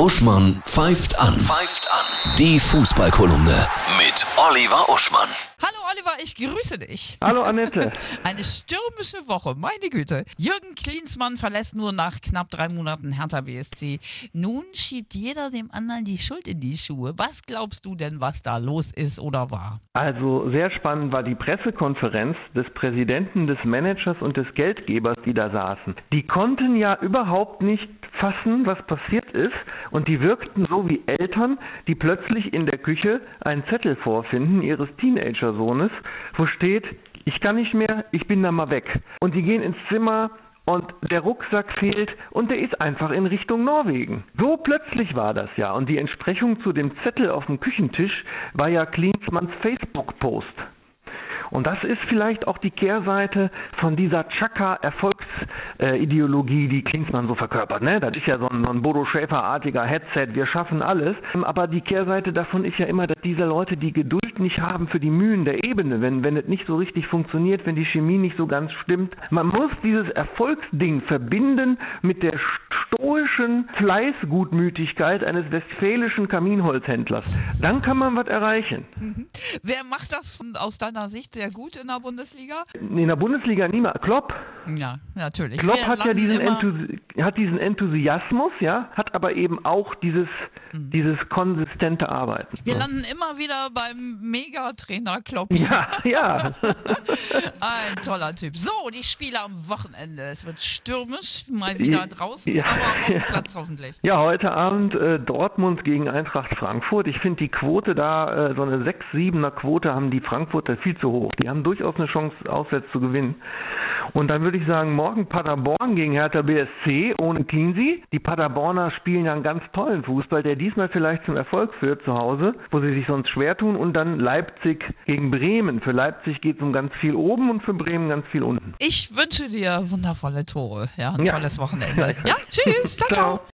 Uschmann pfeift an. Pfeift an. Die Fußballkolumne mit Oliver Uschmann. Hallo Oliver, ich grüße dich. Hallo Annette. Eine stürmische Woche, meine Güte. Jürgen Klinsmann verlässt nur nach knapp drei Monaten Hertha BSC. Nun schiebt jeder dem anderen die Schuld in die Schuhe. Was glaubst du denn, was da los ist oder war? Also sehr spannend war die Pressekonferenz des Präsidenten, des Managers und des Geldgebers, die da saßen. Die konnten ja überhaupt nicht fassen, was passiert ist und die wirkten so wie Eltern, die plötzlich in der Küche einen Zettel vorfinden ihres Teenager-Sohnes, wo steht, ich kann nicht mehr, ich bin da mal weg. Und die gehen ins Zimmer und der Rucksack fehlt und der ist einfach in Richtung Norwegen. So plötzlich war das ja. Und die Entsprechung zu dem Zettel auf dem Küchentisch war ja Klinsmanns Facebook-Post. Und das ist vielleicht auch die Kehrseite von dieser Chaka-Erfolgsideologie, die Klinsmann so verkörpert. Ne? Das ist ja so ein, so ein Bodo Schäfer-artiger Headset, wir schaffen alles. Aber die Kehrseite davon ist ja immer, dass diese Leute die Geduld nicht haben für die Mühen der Ebene, wenn, wenn es nicht so richtig funktioniert, wenn die Chemie nicht so ganz stimmt. Man muss dieses Erfolgsding verbinden mit der stoischen Fleißgutmütigkeit eines westfälischen Kaminholzhändlers. Dann kann man was erreichen. Mhm. Wer macht das aus deiner Sicht sehr gut in der Bundesliga? In der Bundesliga niemand. Klopp. Ja, natürlich. Klopp hat ja diesen, Enthusi hat diesen Enthusiasmus, ja, hat aber eben auch dieses, mhm. dieses konsistente Arbeiten. Wir so. landen immer wieder beim Megatrainer Klopp. Ja, ja. Ein toller Typ. So, die Spiele am Wochenende. Es wird stürmisch, mal wieder draußen, ja, aber auf dem Platz hoffentlich. Ja, heute Abend äh, Dortmund gegen Eintracht Frankfurt. Ich finde die Quote da, äh, so eine 6-7er Quote haben die Frankfurter viel zu hoch. Die haben durchaus eine Chance, auswärts zu gewinnen. Und dann würde ich sagen, morgen Paderborn gegen Hertha BSC ohne Cleansy. Die Paderborner spielen ja einen ganz tollen Fußball, der diesmal vielleicht zum Erfolg führt zu Hause, wo sie sich sonst schwer tun. Und dann Leipzig gegen Bremen. Für Leipzig geht es um ganz viel oben und für Bremen ganz viel unten. Ich wünsche dir wundervolle Tore. Ja, ein ja. tolles Wochenende. Ja, tschüss. ciao. ciao.